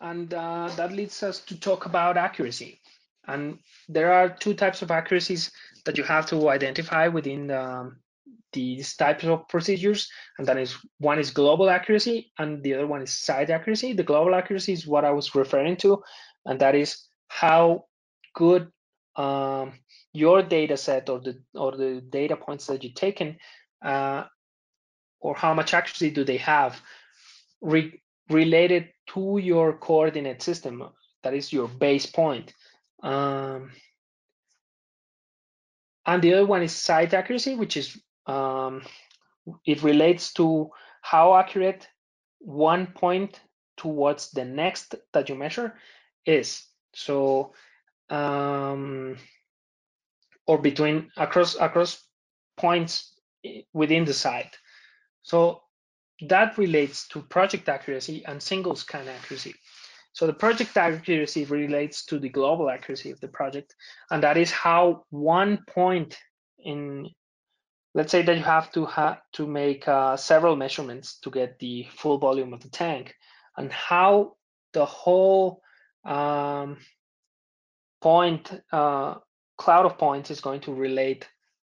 And uh, that leads us to talk about accuracy. And there are two types of accuracies that you have to identify within um, these types of procedures. And that is one is global accuracy and the other one is site accuracy. The global accuracy is what I was referring to, and that is how good um, your data set or the or the data points that you've taken uh, or how much accuracy do they have re related to your coordinate system. That is your base point. Um, and the other one is site accuracy which is um, it relates to how accurate one point towards the next that you measure is. So um, or between across across points within the site. So that relates to project accuracy and single scan accuracy. So the project accuracy relates to the global accuracy of the project, and that is how one point in, let's say that you have to have to make uh, several measurements to get the full volume of the tank, and how the whole um, point uh, cloud of points is going to relate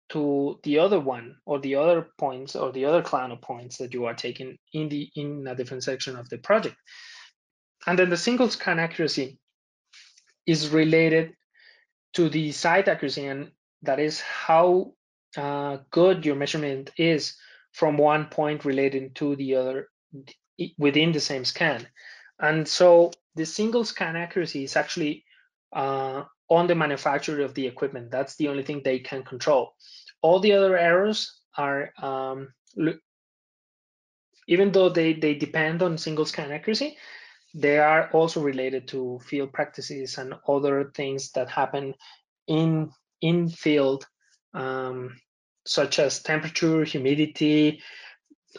to the other one or the other points or the other cloud of points that you are taking in the in a different section of the project. And then the single scan accuracy is related to the site accuracy, and that is how uh, good your measurement is from one point related to the other within the same scan. And so the single scan accuracy is actually uh, on the manufacturer of the equipment. That's the only thing they can control. All the other errors are, um, even though they, they depend on single scan accuracy, they are also related to field practices and other things that happen in in field, um, such as temperature, humidity.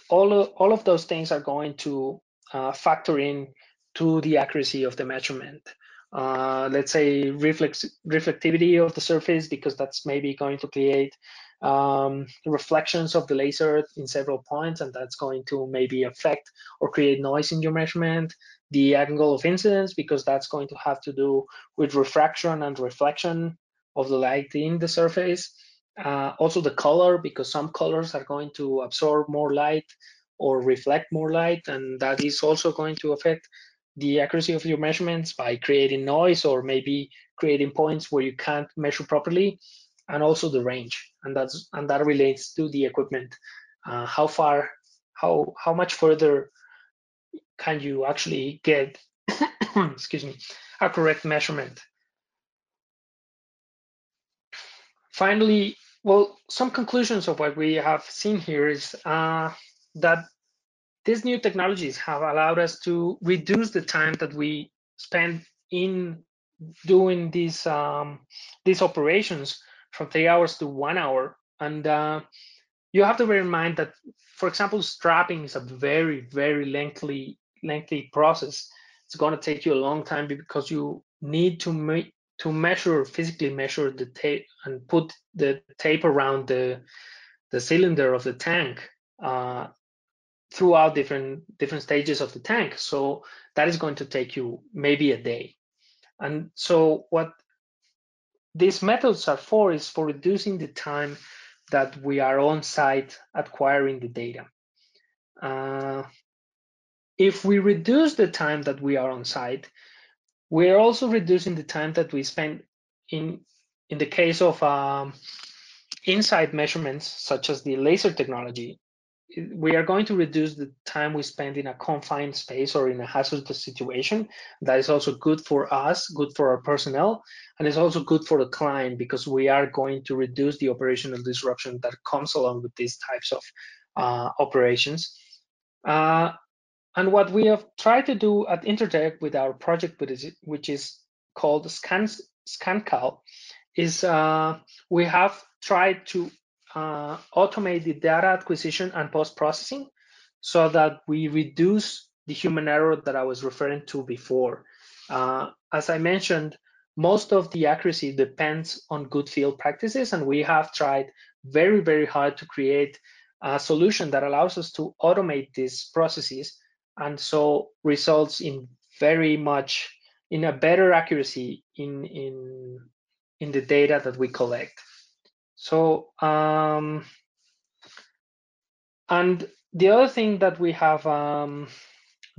All of, all of those things are going to uh, factor in to the accuracy of the measurement uh, let's say reflex reflectivity of the surface because that's maybe going to create um, reflections of the laser in several points and that's going to maybe affect or create noise in your measurement the angle of incidence because that's going to have to do with refraction and reflection of the light in the surface. Uh, also the color because some colors are going to absorb more light or reflect more light and that is also going to affect the accuracy of your measurements by creating noise or maybe creating points where you can't measure properly and also the range. And that's and that relates to the equipment. Uh, how far how how much further can you actually get excuse me a correct measurement? Finally well some conclusions of what we have seen here is uh, that these new technologies have allowed us to reduce the time that we spend in doing these um, these operations from three hours to one hour. And uh, you have to bear in mind that, for example, strapping is a very very lengthy lengthy process. It's going to take you a long time because you need to make to measure physically measure the tape and put the tape around the the cylinder of the tank uh, throughout different different stages of the tank. So that is going to take you maybe a day. And so what these methods are for is for reducing the time that we are on site acquiring the data. Uh, if we reduce the time that we are on site, we're also reducing the time that we spend in in the case of um, inside measurements such as the laser technology we are going to reduce the time we spend in a confined space or in a hazardous situation. That is also good for us, good for our personnel, and it's also good for the client because we are going to reduce the operational disruption that comes along with these types of uh, operations. Uh, and what we have tried to do at Intertek with our project, which is called Scan, ScanCal, is uh, we have tried to uh, automate the data acquisition and post-processing so that we reduce the human error that I was referring to before. Uh, as I mentioned, most of the accuracy depends on good field practices, and we have tried very, very hard to create a solution that allows us to automate these processes and so results in very much in a better accuracy in in in the data that we collect. So um, and the other thing that we have um,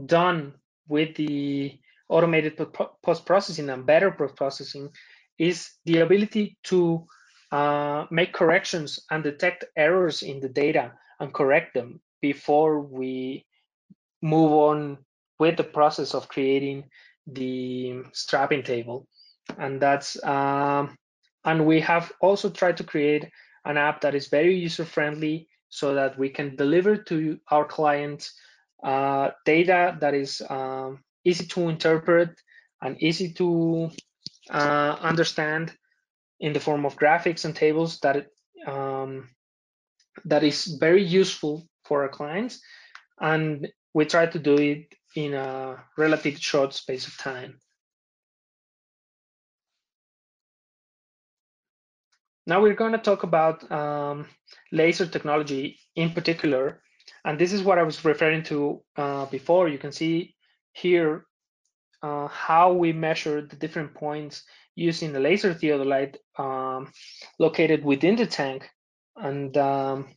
done with the automated post-processing and better post-processing is the ability to uh, make corrections and detect errors in the data and correct them before we move on with the process of creating the strapping table. And that's um, and we have also tried to create an app that is very user friendly so that we can deliver to our clients uh, data that is um, easy to interpret and easy to uh, understand in the form of graphics and tables that um, that is very useful for our clients and we try to do it in a relatively short space of time. Now we're going to talk about um, laser technology in particular, and this is what I was referring to uh, before. You can see here uh, how we measure the different points using the laser theodolite um, located within the tank, and um,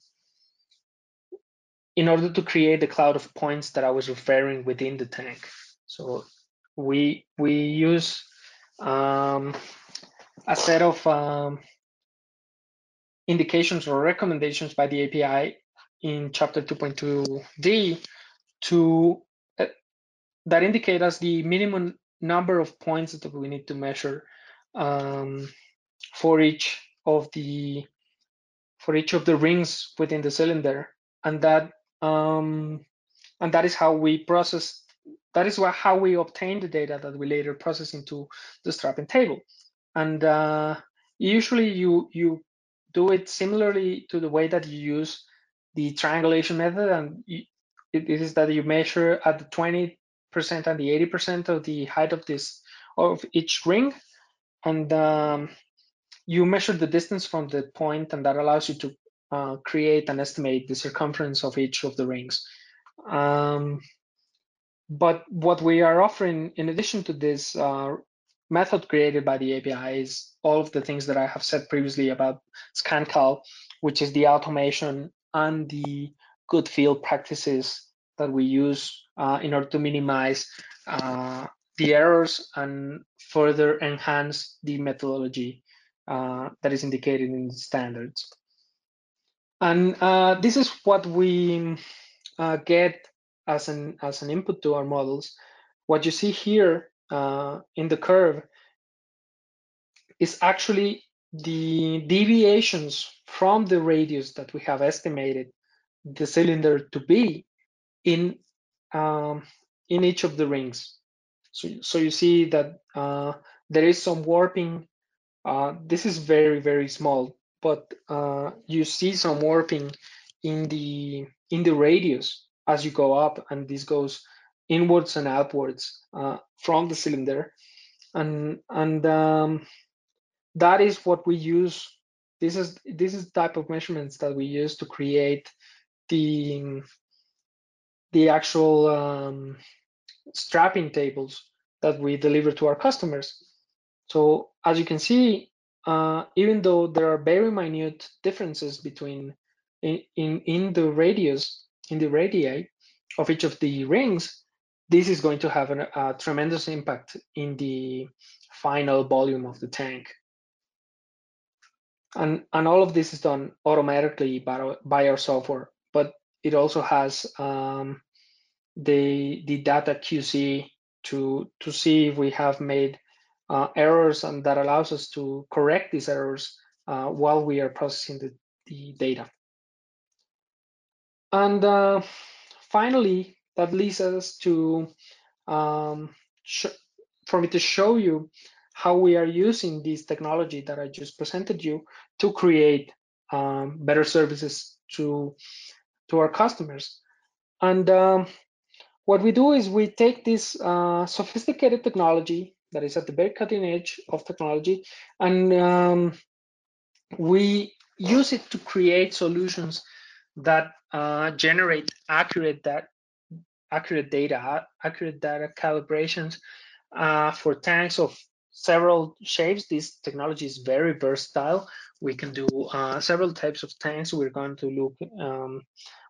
in order to create the cloud of points that I was referring within the tank. So we we use um, a set of um, indications or recommendations by the API in chapter 2.2d to uh, that indicate us the minimum number of points that we need to measure um, for each of the for each of the rings within the cylinder. And that um, and that is how we process that is how we obtain the data that we later process into the strapping table. And uh, usually you you do it similarly to the way that you use the triangulation method. And it, it is that you measure at the 20% and the 80% of the height of this of each ring. And um, you measure the distance from the point and that allows you to uh, create and estimate the circumference of each of the rings. Um, but what we are offering in addition to this uh, method created by the API is all of the things that I have said previously about ScanCal, which is the automation and the good field practices that we use uh, in order to minimize uh, the errors and further enhance the methodology uh, that is indicated in the standards. And uh, this is what we uh, get as an as an input to our models. What you see here uh, in the curve is actually the deviations from the radius that we have estimated the cylinder to be in um, in each of the rings. So, so you see that uh, there is some warping. Uh, this is very very small, but uh, you see some warping in the in the radius as you go up, and this goes inwards and outwards uh, from the cylinder, and and um, that is what we use. This is this is the type of measurements that we use to create the the actual um, strapping tables that we deliver to our customers. So as you can see, uh, even though there are very minute differences between in, in, in the radius, in the radii of each of the rings, this is going to have an, a tremendous impact in the final volume of the tank. And, and all of this is done automatically by, by our software, but it also has um, the, the data QC to, to see if we have made uh, errors and that allows us to correct these errors uh, while we are processing the, the data. And uh, finally, that leads us to um, for me to show you how we are using this technology that I just presented you to create um, better services to to our customers. And um, what we do is we take this uh, sophisticated technology that is at the very cutting edge of technology, and um, we use it to create solutions that uh, generate accurate that accurate data, accurate data calibrations uh, for tanks of several shapes. This technology is very versatile. We can do uh, several types of tanks. We're going to look, um,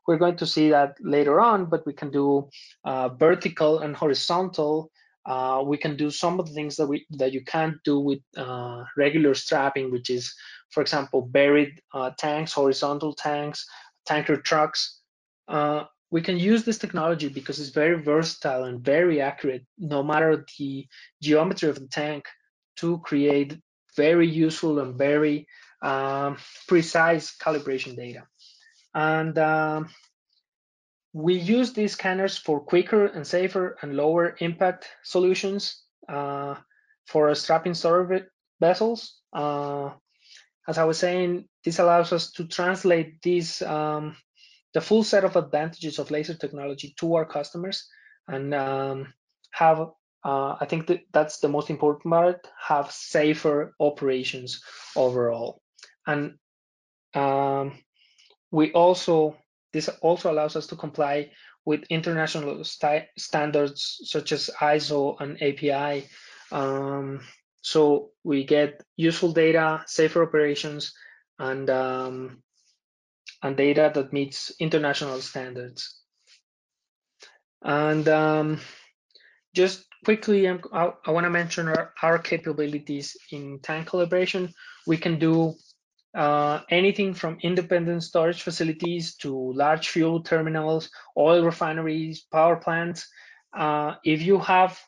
we're going to see that later on, but we can do uh, vertical and horizontal. Uh, we can do some of the things that we that you can't do with uh, regular strapping, which is, for example, buried uh, tanks, horizontal tanks, tanker trucks. We can use this technology because it's very versatile and very accurate, no matter the geometry of the tank, to create very useful and very um, precise calibration data. And um, we use these scanners for quicker and safer and lower impact solutions uh, for strapping storage vessels. Uh, as I was saying, this allows us to translate these um, the full set of advantages of laser technology to our customers and um, have uh, I think that that's the most important part have safer operations overall. And um, we also this also allows us to comply with international standards such as ISO and API um, so we get useful data safer operations and um, and data that meets international standards. And um, just quickly, I, I want to mention our, our, capabilities in tank calibration. We can do uh, anything from independent storage facilities to large fuel terminals, oil refineries, power plants. Uh, if you have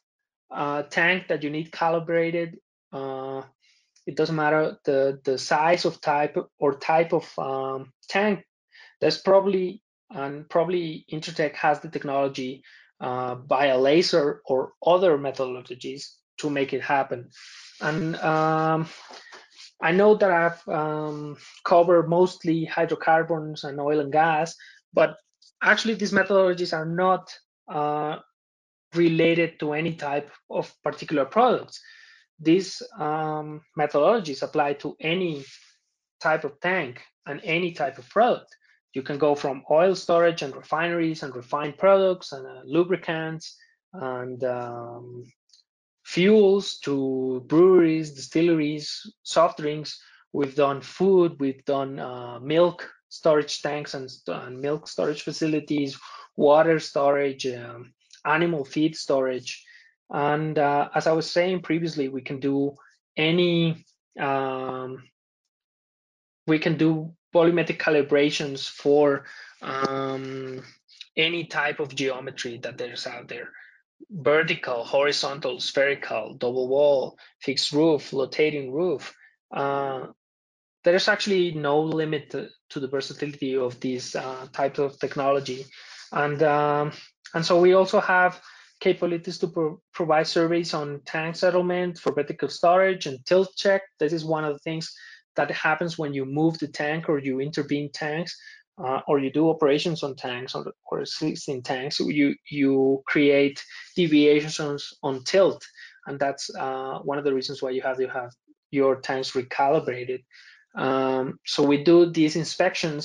a tank that you need calibrated, uh, it doesn't matter the the size of type or type of um, tank. There's probably and probably Intertek has the technology uh, by a laser or other methodologies to make it happen. And um, I know that I've um, covered mostly hydrocarbons and oil and gas but actually these methodologies are not uh, related to any type of particular products these um, methodologies apply to any type of tank and any type of product. You can go from oil storage and refineries and refined products and uh, lubricants and um, fuels to breweries, distilleries, soft drinks. We've done food, we've done uh, milk storage tanks and, and, milk storage facilities, water storage, um, animal feed storage. And uh, as I was saying previously, we can do any, um, we can do volumetric calibrations for um, any type of geometry that there's out there. Vertical, horizontal, spherical, double wall, fixed roof, rotating roof. Uh, there's actually no limit to, to the versatility of these uh, types of technology. And, um, and so we also have capabilities to pro provide surveys on tank settlement for vertical storage and tilt check. This is one of the things that happens when you move the tank or you intervene tanks uh, or you do operations on tanks or, or existing tanks. You you create deviations on tilt, and that's uh, one of the reasons why you have to have your tanks recalibrated. Um, so we do these inspections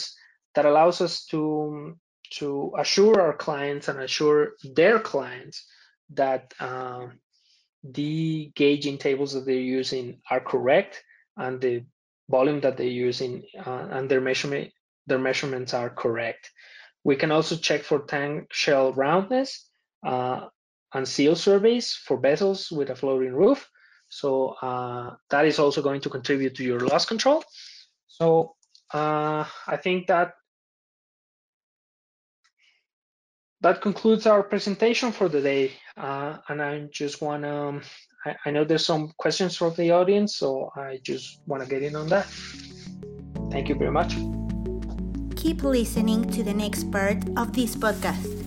that allows us to to assure our clients and assure their clients that uh, the gauging tables that they're using are correct and the volume that they're using uh, and their measurement their measurements are correct. We can also check for tank shell roundness uh, and seal surveys for vessels with a floating roof. So uh, that is also going to contribute to your loss control. So uh, I think that that concludes our presentation for the day. Uh, and I just want to, um, I, I, know there's some questions from the audience, so I just want to get in on that. Thank you very much. Keep listening to the next part of this podcast.